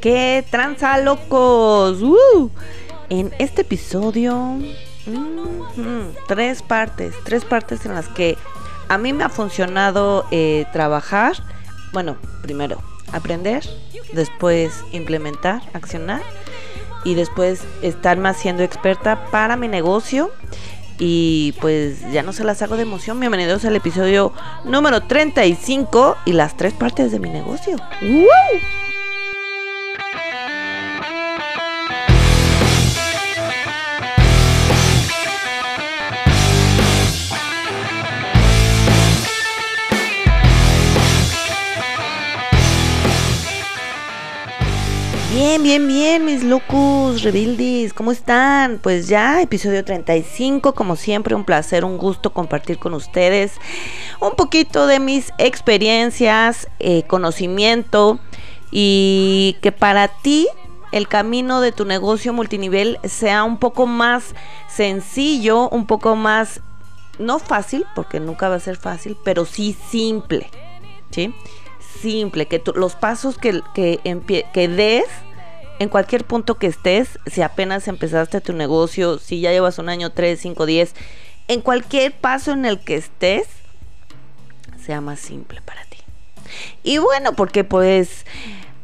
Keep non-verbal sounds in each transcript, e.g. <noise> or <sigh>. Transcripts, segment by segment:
¿Qué tranza, locos? Uh, en este episodio, mm, tres partes, tres partes en las que a mí me ha funcionado eh, trabajar. Bueno, primero aprender, después implementar, accionar y después estarme haciendo experta para mi negocio. Y pues ya no se las hago de emoción. Bienvenidos al episodio número 35 y las tres partes de mi negocio. Bien, bien, bien, mis locos rebeldes, ¿cómo están? Pues ya, episodio 35, como siempre, un placer, un gusto compartir con ustedes un poquito de mis experiencias, eh, conocimiento y que para ti el camino de tu negocio multinivel sea un poco más sencillo, un poco más, no fácil, porque nunca va a ser fácil, pero sí simple, ¿sí? Simple, que los pasos que, que, des en cualquier punto que estés, si apenas empezaste tu negocio, si ya llevas un año, tres, cinco, diez, en cualquier paso en el que estés, sea más simple para ti. Y bueno, porque pues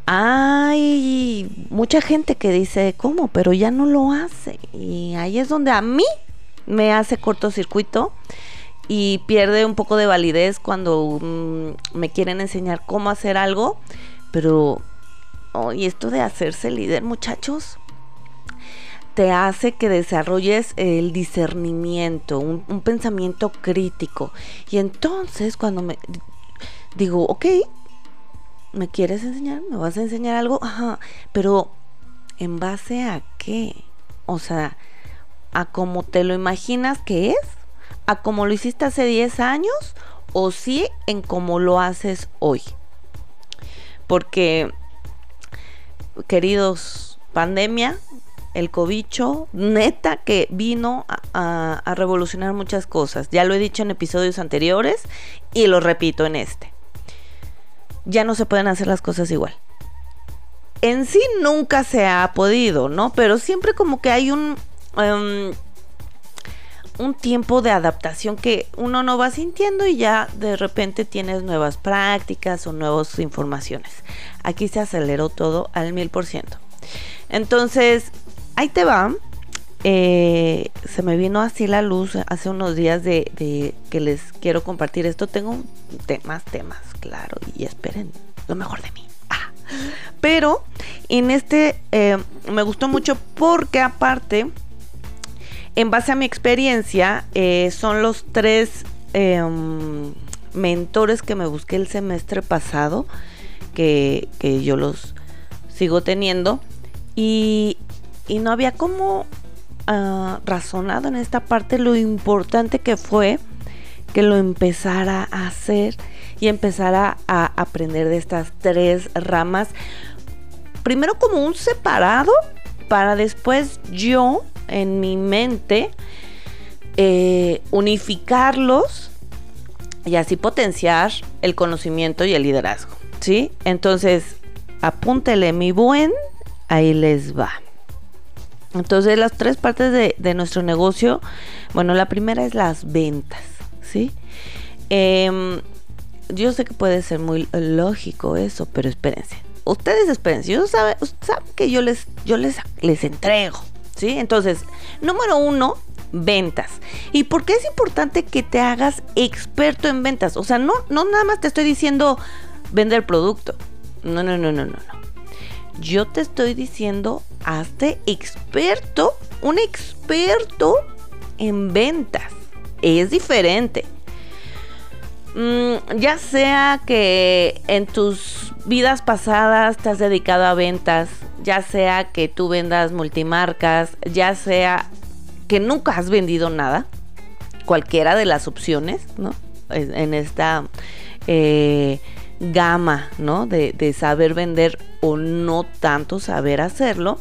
hay mucha gente que dice, ¿cómo? Pero ya no lo hace. Y ahí es donde a mí me hace cortocircuito y pierde un poco de validez cuando mm, me quieren enseñar cómo hacer algo, pero y esto de hacerse líder, muchachos, te hace que desarrolles el discernimiento, un, pensamiento crítico. Y entonces cuando me digo, ok, ¿me quieres enseñar? ¿Me vas a enseñar algo? Ajá, pero ¿en base a qué? O sea, ¿a cómo te lo imaginas que es? ¿A cómo lo hiciste hace 10 años? ¿O sí en cómo lo haces hoy? Porque queridos, pandemia, el cobicho, neta que vino a, revolucionar muchas cosas. Ya lo he dicho en episodios anteriores y lo repito en este. Ya no se pueden hacer las cosas igual. En sí nunca se ha podido, ¿no? Pero siempre como que hay un... Em, un tiempo de adaptación que uno no va sintiendo y ya de repente tienes nuevas prácticas o nuevas informaciones. Aquí se aceleró todo al mil por ciento. Entonces, ahí te va. Eh, se me vino así la luz hace unos días de, que les quiero compartir esto. Tengo más temas, claro, y esperen lo mejor de mí. Ah. Pero en este eh, me gustó mucho porque aparte en base a mi experiencia, eh, son los tres em, mentores que me busqué el semestre pasado, que, yo los sigo teniendo, y, no había como ah, razonado en esta parte lo importante que fue que lo empezara a hacer y empezara a aprender de estas tres ramas. Primero como un separado para después yo en mi mente eh, unificarlos y así potenciar el conocimiento y el liderazgo. ¿Sí? Entonces, apúntele mi buen, ahí les va. Entonces, las tres partes de, nuestro negocio, bueno, la primera es las ventas, ¿sí? Em, yo sé que puede ser muy lógico eso, pero espérense. Ustedes espérense, yo saben, saben que yo les, yo les, les entrego, ¿sí? Entonces, número uno, ventas. ¿Y por qué es importante que te hagas experto en ventas? O sea, no, no nada más te estoy diciendo vender producto. No, no, no, no, no, no. Yo te estoy diciendo, hazte experto, un experto en ventas. Es diferente. Mm, ya sea que en tus vidas pasadas te has dedicado a ventas, ya sea que tú vendas multimarcas, ya sea que nunca has vendido nada, cualquiera de las opciones, ¿no? En esta eh, gama, ¿no? De, saber vender o no tanto saber hacerlo.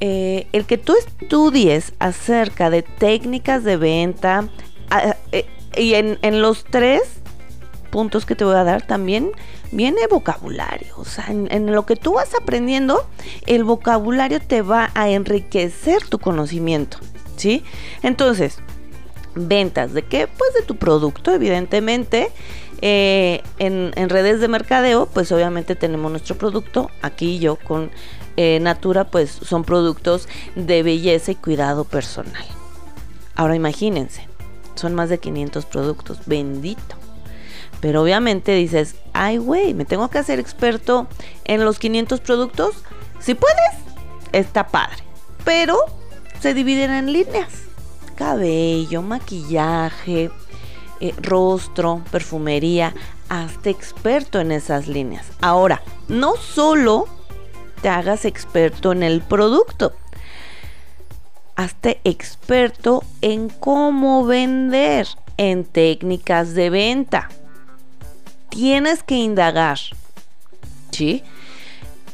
Eh, el que tú estudies acerca de técnicas de venta y en, en los tres puntos que te voy a dar también viene vocabulario. O sea, en, lo que tú vas aprendiendo, el vocabulario te va a enriquecer tu conocimiento. ¿Sí? Entonces, ventas de qué? Pues de tu producto, evidentemente. Eh, en, redes de mercadeo, pues obviamente tenemos nuestro producto. Aquí yo con eh, Natura, pues son productos de belleza y cuidado personal. Ahora imagínense, son más de 500 productos, bendito. Pero obviamente dices, ay güey, me tengo que hacer experto en los 500 productos. Si puedes, está padre. Pero se dividen en líneas. Cabello, maquillaje, eh, rostro, perfumería, hazte experto en esas líneas. Ahora, no solo te hagas experto en el producto, hazte experto en cómo vender, en técnicas de venta. Tienes que indagar. ¿Sí?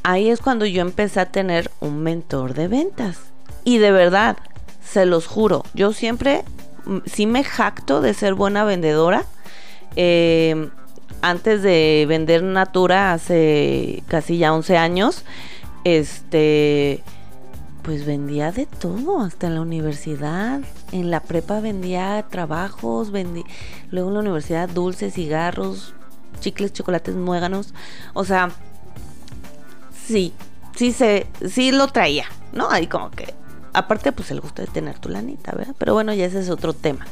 Ahí es cuando yo empecé a tener un mentor de ventas. Y de verdad, se los juro, yo siempre mm, sí me jacto de ser buena vendedora. Eh, antes de vender Natura hace casi ya 11 años, este pues vendía de todo, hasta en la universidad. En la prepa vendía trabajos, vendí, luego en la universidad dulces, cigarros, chicles, chocolates, muéganos. O sea, sí, sí se, sí lo traía, ¿no? Ahí como que, aparte pues el gusto de tener tu lanita, ¿verdad? Pero bueno, ya ese es otro tema.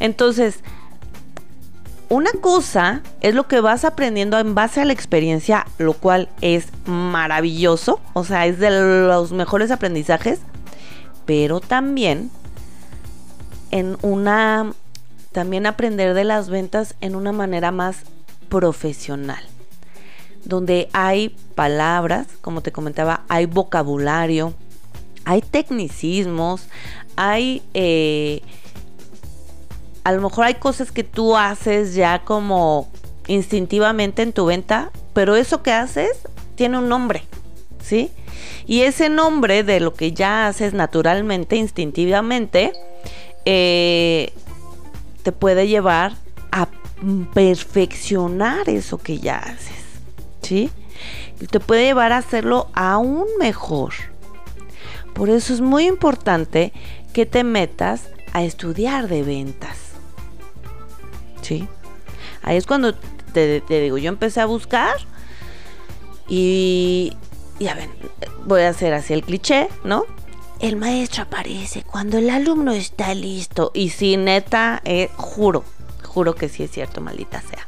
Entonces, una cosa es lo que vas aprendiendo en base a la experiencia, lo cual es maravilloso, o sea, es de los mejores aprendizajes, pero también en una también aprender de las ventas en una manera más profesional, donde hay palabras, como te comentaba, hay vocabulario, hay tecnicismos, hay eh, a lo mejor hay cosas que tú haces ya como instintivamente en tu venta, pero eso que haces tiene un nombre, ¿sí? Y ese nombre de lo que ya haces naturalmente, instintivamente, eh, te puede llevar a perfeccionar eso que ya haces, ¿sí? Y te puede llevar a hacerlo aún mejor. Por eso es muy importante que te metas a estudiar de ventas. Ahí es cuando te, digo, yo empecé a buscar y, ya ven, voy a hacer así el cliché, ¿no? El maestro aparece cuando el alumno está listo. Y si neta, eh, juro, juro que sí es cierto, maldita sea.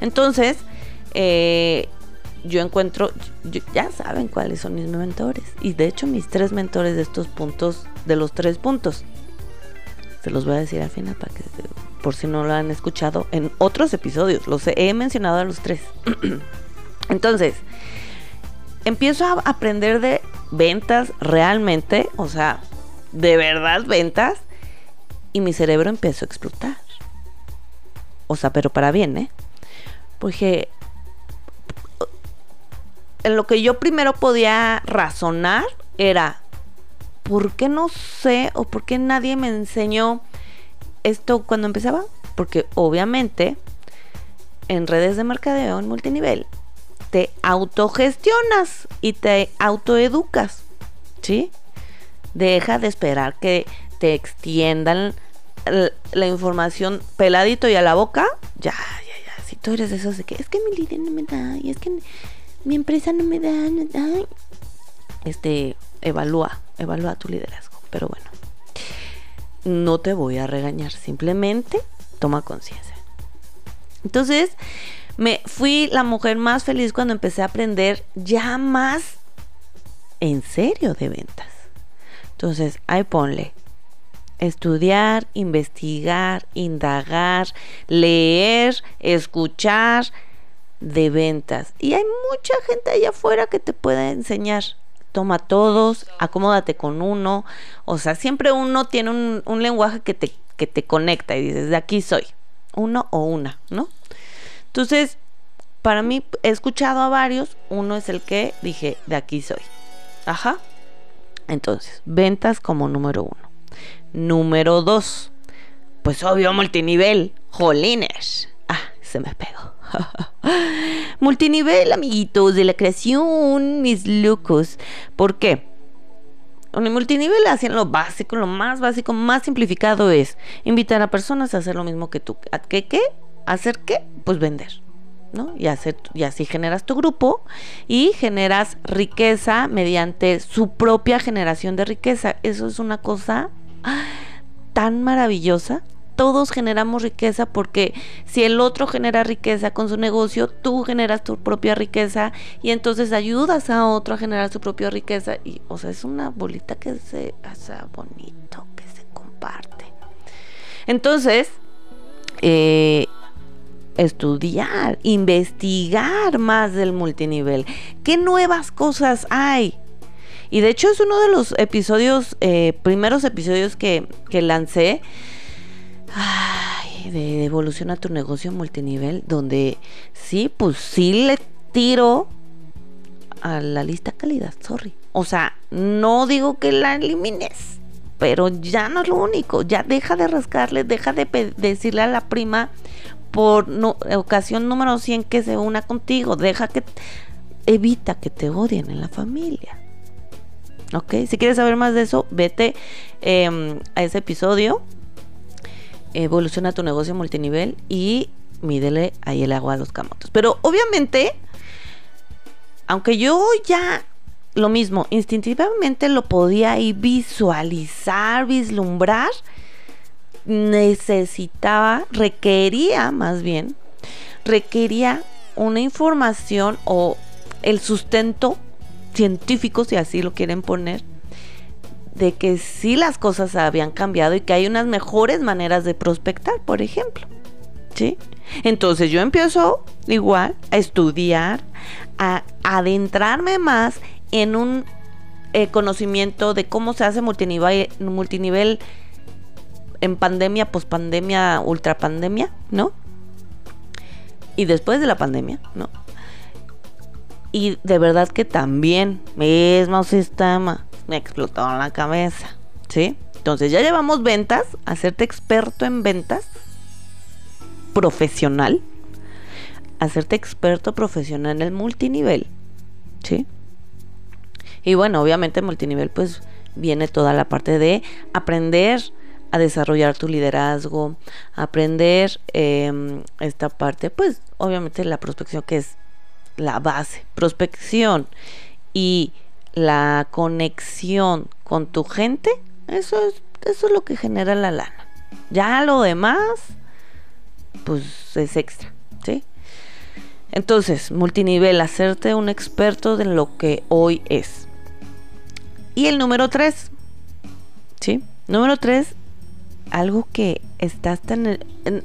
Entonces, eh, yo encuentro, ya saben cuáles son mis mentores. Y de hecho, mis tres mentores de estos puntos, de los tres puntos, se los voy a decir al final para que por si no lo han escuchado en otros episodios. Los he mencionado a los tres. <clears throat> Entonces, empiezo a aprender de ventas realmente, o sea, de verdad ventas, y mi cerebro empezó a explotar. O sea, pero para bien, ¿eh? Porque en lo que yo primero podía razonar era, ¿por qué no sé o por qué nadie me enseñó esto cuando empezaba? Porque obviamente en redes de mercadeo en multinivel te autogestionas y te autoeducas, ¿sí? Deja de esperar que te extiendan la información peladito y a la boca. Ya, ya, ya. Si tú eres de esos de que es que mi líder no me da y es que mi empresa no me da, no da. Este, evalúa, evalúa tu liderazgo. Pero bueno no te voy a regañar, simplemente toma conciencia. Entonces, me fui la mujer más feliz cuando empecé a aprender ya más en serio de ventas. Entonces, ahí ponle estudiar, investigar, indagar, leer, escuchar de ventas. Y hay mucha gente allá afuera que te puede enseñar toma todos, acomódate con uno. O sea, siempre uno tiene un, lenguaje que te, que te conecta y dices, de aquí soy, uno o una, ¿no? Entonces, para mí, he escuchado a varios, uno es el que dije, de aquí soy. Ajá. Entonces, ventas como número uno. Número dos, pues obvio, multinivel, jolines. Ah, se me pegó. <laughs> <gasps> Multinivel, amiguitos de la creación, mis locos. ¿Por qué? En el multinivel hacen lo básico, lo más básico, más simplificado es invitar a personas a hacer lo mismo que tú. ¿A qué qué? ¿Hacer qué? Pues vender. ¿no? Y así generas tu grupo y generas riqueza mediante su propia generación de riqueza. Eso es una cosa tan maravillosa. Todos generamos riqueza porque si el otro genera riqueza con su negocio, tú generas tu propia riqueza y entonces ayudas a otro a generar su propia riqueza. Y, o sea, es una bolita que se hace bonito, que se comparte. Entonces, eh, estudiar, investigar más del multinivel. ¿Qué nuevas cosas hay? Y de hecho es uno de los episodios, eh, primeros episodios que, que lancé ay, de evolución a tu negocio multinivel, donde sí, pues sí le tiro a la lista calidad, sorry. O sea, no digo que la elimines, pero ya no es lo único, ya deja de rascarle, deja de decirle a la prima por ocasión número 100 que se una contigo, deja que evita que te odien en la familia. ¿Ok? Si quieres saber más de eso, vete em, a ese episodio. Evoluciona tu negocio multinivel y mídele ahí el agua a los camotes. Pero obviamente, aunque yo ya lo mismo, instintivamente lo podía ahí visualizar, vislumbrar, necesitaba, requería más bien, requería una información o el sustento científicos, si así lo quieren poner, de que sí las cosas habían cambiado y que hay unas mejores maneras de prospectar, por ejemplo. ¿Sí? Entonces yo empiezo igual a estudiar, a adentrarme más en un eh, conocimiento de cómo se hace multinivel, multinivel en pandemia, pospandemia, ultrapandemia, ¿no? Y después de la pandemia, ¿no? Y de verdad que también, mismo sistema, me explotó en la cabeza. ¿Sí? Entonces ya llevamos ventas, hacerte experto en ventas, profesional, hacerte experto profesional en el multinivel. ¿Sí? Y bueno, obviamente multinivel pues viene toda la parte de aprender a desarrollar tu liderazgo, aprender em, esta parte, pues obviamente la prospección que es la base, prospección y la conexión con tu gente, eso es, eso es lo que genera la lana. Ya lo demás, pues es extra, ¿sí? Entonces, multinivel, hacerte un experto de lo que hoy es. Y el número tres, ¿sí? Número tres, algo que está en el,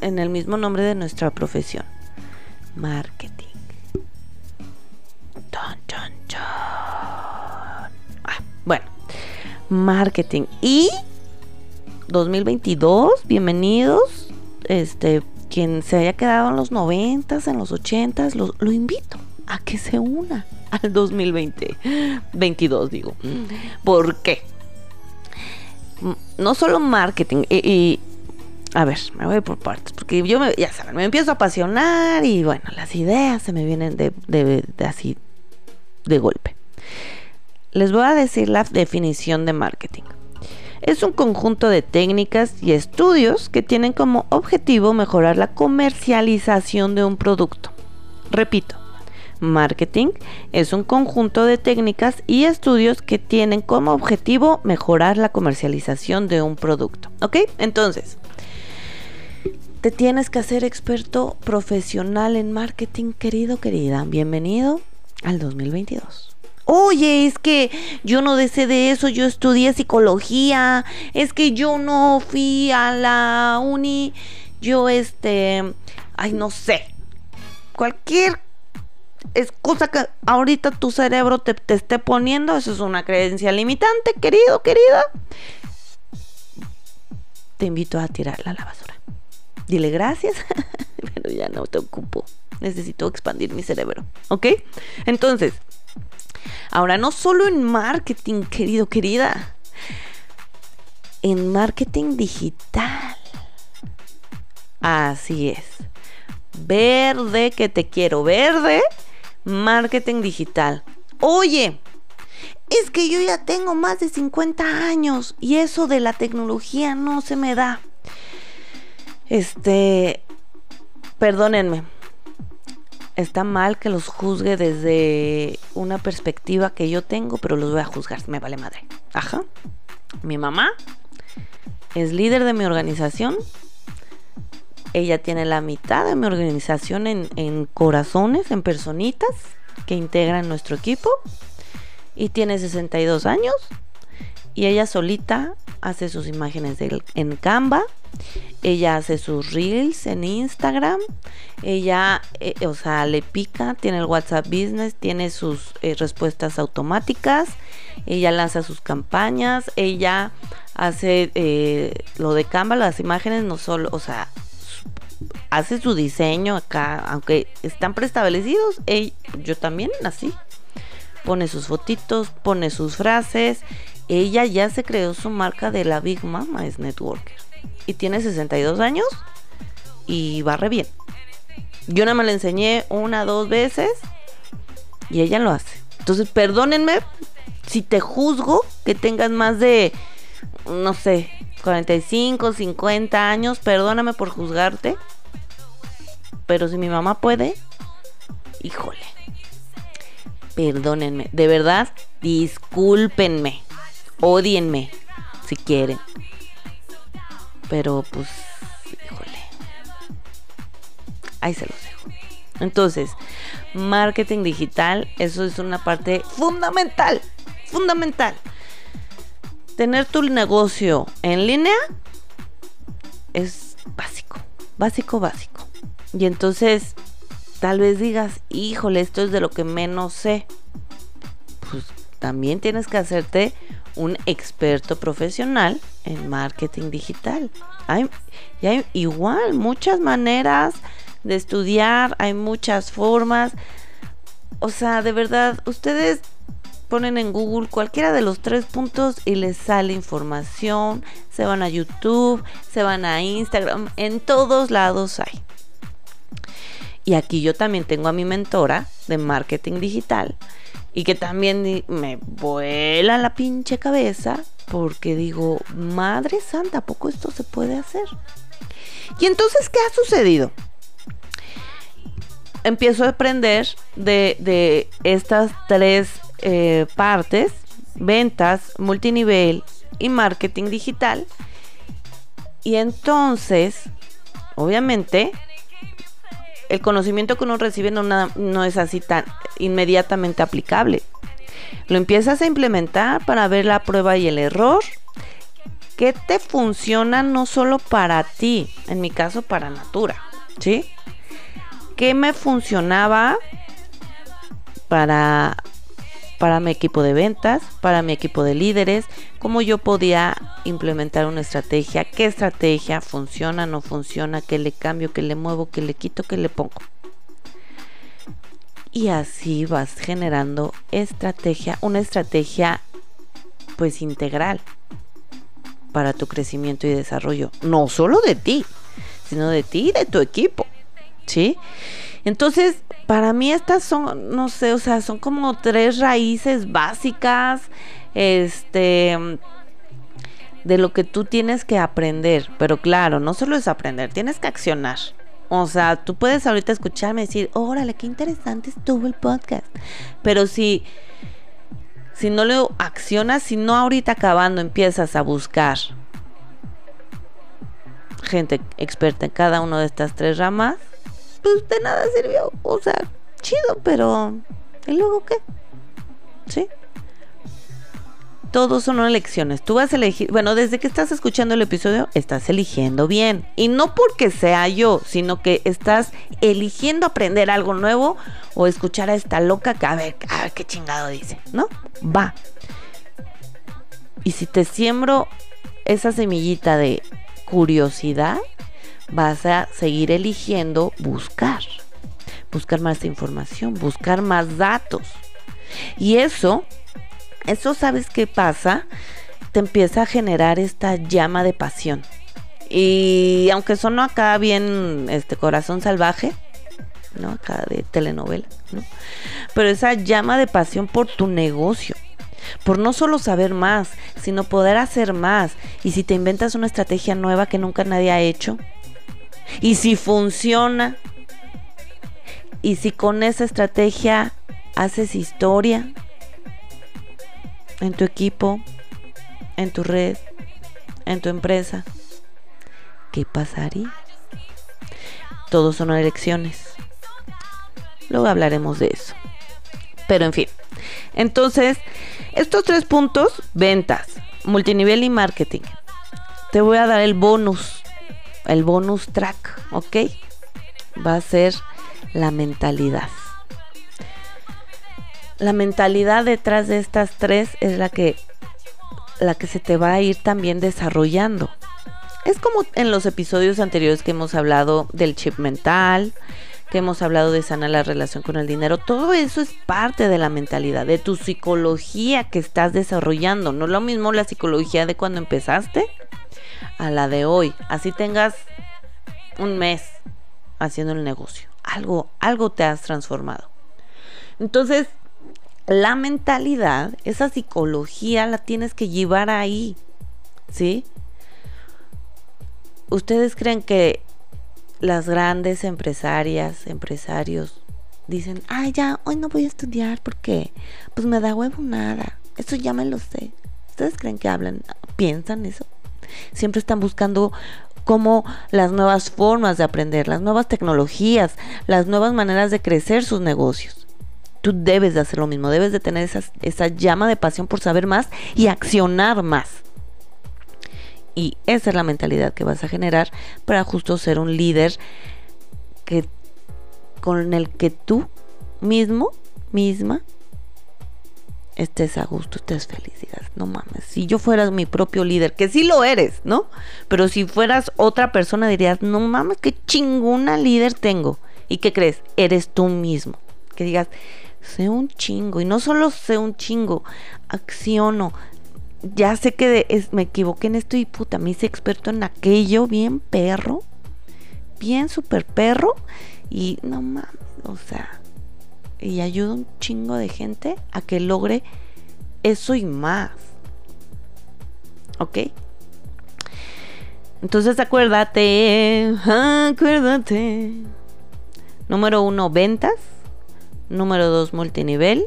en el mismo nombre de nuestra profesión, marketing. Ah, marketing. Y 2022, bienvenidos. Este, quien se haya quedado en los 90 en los 80 lo, lo invito a que se una al 2020. 22, digo. ¿Por qué? No solo marketing, y a ver, me voy por partes, porque yo, me, ya saben, me empiezo a apasionar y bueno, las ideas se me vienen de, de, así de golpe. Les voy a decir la definición de marketing. Es un conjunto de técnicas y estudios que tienen como objetivo mejorar la comercialización de un producto. Repito, marketing es un conjunto de técnicas y estudios que tienen como objetivo mejorar la comercialización de un producto. ¿Ok? Entonces, te tienes que hacer experto profesional en marketing, querido, querida. Bienvenido al 2022. Oye, es que yo no deseé de eso, yo estudié psicología, es que yo no fui a la uni, yo este, ay, no sé, cualquier es cosa que ahorita tu cerebro te, te esté poniendo, eso es una creencia limitante, querido, querida. Te invito a tirarla a la basura dile gracias, <laughs> pero ya no te ocupo. Necesito expandir mi cerebro. ¿Ok? Entonces, ahora no solo en marketing, querido, querida. En marketing digital. Así es. Verde, que te quiero. Verde, marketing digital. Oye, es que yo ya tengo más de 50 años y eso de la tecnología no se me da. Este, perdónenme, está mal que los juzgue desde una perspectiva que yo tengo, pero los voy a juzgar, me vale madre. Ajá. Mi mamá es líder de mi organización. Ella tiene la mitad de mi organización en, en corazones, en personitas que integran nuestro equipo. Y tiene 62 años. Y ella solita hace sus imágenes en Canva ella hace sus reels en Instagram. Ella, eh, o sea, le pica, tiene el WhatsApp Business, tiene sus eh, respuestas automáticas. Ella lanza sus campañas. Ella hace eh, lo de Canva, las imágenes, no solo, o sea, hace su diseño acá, aunque están preestablecidos. yo también así. Pone sus fotitos, pone sus frases. Ella ya se creó su marca de la Big Mama es Networker y tiene 62 años y va re bien. Yo nada más le enseñé una, dos veces y ella lo hace. Entonces, perdónenme si te juzgo que tengas más de, no sé, 45, 50 años, perdóname por juzgarte. Pero si mi mamá puede, híjole. Perdónenme, de verdad, discúlpenme, odienme si quieren. Pero pues, híjole. Ahí se los dejo. Entonces, marketing digital, eso es una parte fundamental, fundamental. Tener tu negocio en línea es básico, básico, básico. Y entonces, tal vez digas, híjole, esto es de lo que menos sé. Pues también tienes que hacerte un experto profesional en marketing digital. Hay, y hay igual muchas maneras de estudiar, hay muchas formas. O sea, de verdad, ustedes ponen en Google cualquiera de los tres puntos y les sale información. Se van a YouTube, se van a Instagram, en todos lados hay. Y aquí yo también tengo a mi mentora de marketing digital y que también me vuela la pinche cabeza porque digo, Madre Santa, ¿a poco esto se puede hacer? Y entonces, ¿qué ha sucedido? Empiezo a aprender de, estas tres eh, partes, ventas, multinivel y marketing digital. Y entonces, obviamente, el conocimiento que uno recibe no, es así tan inmediatamente aplicable. Lo empiezas a implementar para ver la prueba y el error. ¿Qué te funciona no solo para ti? En mi caso, para Natura. ¿Sí? ¿Qué me funcionaba para para mi equipo de ventas, para mi equipo de líderes, cómo yo podía implementar una estrategia, qué estrategia funciona, no funciona, qué le cambio, qué le muevo, qué le quito, qué le pongo. Y así vas generando estrategia, una estrategia pues integral para tu crecimiento y desarrollo, no solo de ti, sino de ti y de tu equipo. ¿Sí? Entonces, para mí estas son, no sé, o sea, son como tres raíces básicas, este, de lo que tú tienes que aprender. Pero claro, no solo es aprender, tienes que accionar. O sea, tú puedes ahorita escucharme y decir, órale, qué interesante estuvo el podcast. Pero si, si no lo accionas, si no ahorita acabando empiezas a buscar gente experta en cada una de estas tres ramas, pues de nada sirvió. O sea, chido, pero ¿y luego qué? ¿Sí? Todos son elecciones. Tú vas a elegir, bueno, desde que estás escuchando el episodio, estás eligiendo bien. Y no porque sea yo, sino que estás eligiendo aprender algo nuevo o escuchar a esta loca que a ver, a ver qué chingado dice, ¿no? Va. Y si te siembro esa semillita de curiosidad, vas a seguir eligiendo buscar, buscar más información, buscar más datos. Y eso, eso sabes qué pasa, te empieza a generar esta llama de pasión. Y aunque sonó acá bien este corazón salvaje, ¿no? Acá de telenovela, ¿no? Pero esa llama de pasión por tu negocio, por no solo saber más, sino poder hacer más. Y si te inventas una estrategia nueva que nunca nadie ha hecho, y si funciona, y si con esa estrategia haces historia en tu equipo, en tu red, en tu empresa, ¿qué pasaría? Todos son elecciones. Luego hablaremos de eso. Pero en fin. Entonces, estos tres puntos, ventas, multinivel y marketing. Te voy a dar el bonus, el bonus track, ¿ok? Va a ser la mentalidad. La mentalidad detrás de estas tres es la que la que se te va a ir también desarrollando. Es como en los episodios anteriores que hemos hablado del chip mental, que hemos hablado de sanar la relación con el dinero. Todo eso es parte de la mentalidad, de tu psicología que estás desarrollando. No es lo mismo la psicología de cuando empezaste a la de hoy. Así tengas un mes haciendo el negocio. Algo, algo te has transformado. Entonces, la mentalidad, esa psicología la tienes que llevar ahí. ¿Sí? ¿Ustedes creen que las grandes empresarias, empresarios, dicen, ay, ya, hoy no voy a estudiar porque, pues me da huevo nada. Eso ya me lo sé. ¿Ustedes creen que hablan, piensan eso? Siempre están buscando cómo las nuevas formas de aprender, las nuevas tecnologías, las nuevas maneras de crecer sus negocios. Tú debes de hacer lo mismo, debes de tener esa llama de pasión por saber más y accionar más. Y esa es la mentalidad que vas a generar para justo ser un líder que, con el que tú mismo, misma, estés a gusto, estés feliz. no mames, si yo fuera mi propio líder, que sí lo eres, ¿no? Pero si fueras otra persona dirías, no mames, qué chingona líder tengo. ¿Y qué crees? Eres tú mismo. Que digas, sé un chingo. Y no solo sé un chingo, acciono, ya sé que me equivoqué en esto y puta, me hice experto en aquello, bien perro, bien super perro, y no mames, o sea, y ayuda un chingo de gente a que logre eso y más. ¿Ok? Entonces acuérdate, acuérdate. Número uno, ventas. Número dos, multinivel.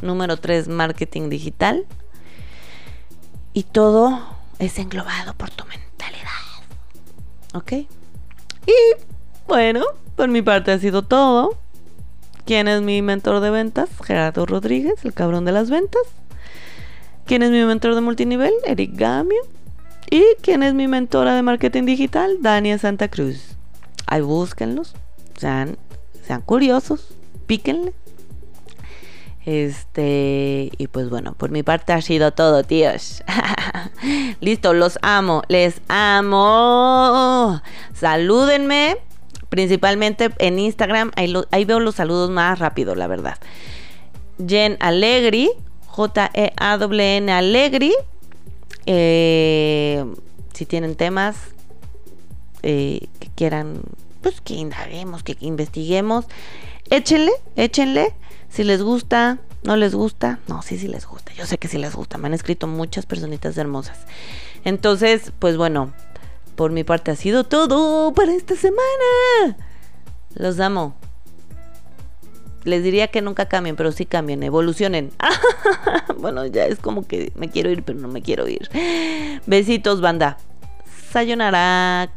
Número tres, marketing digital. Y todo es englobado por tu mentalidad. ¿Ok? Y bueno, por mi parte ha sido todo. ¿Quién es mi mentor de ventas? Gerardo Rodríguez, el cabrón de las ventas. ¿Quién es mi mentor de multinivel? Eric Gamio. ¿Y quién es mi mentora de marketing digital? Dania Santa Cruz. Ahí búsquenlos. Sean, sean curiosos. Píquenle. Este, y pues bueno, por mi parte ha sido todo, tíos. <laughs> Listo, los amo, les amo. Salúdenme, principalmente en Instagram, ahí, veo los saludos más rápido, la verdad. Jen Allegri, J-E-A-W-N Allegri. Eh, si tienen temas eh, que quieran, pues que indaguemos, que investiguemos, échenle, échenle. Si les gusta, no les gusta, no, sí, sí les gusta. Yo sé que sí les gusta. Me han escrito muchas personitas hermosas. Entonces, pues bueno, por mi parte ha sido todo para esta semana. Los amo. Les diría que nunca cambien, pero sí cambien, evolucionen. <laughs> bueno, ya es como que me quiero ir, pero no me quiero ir. Besitos, banda. Sayonara.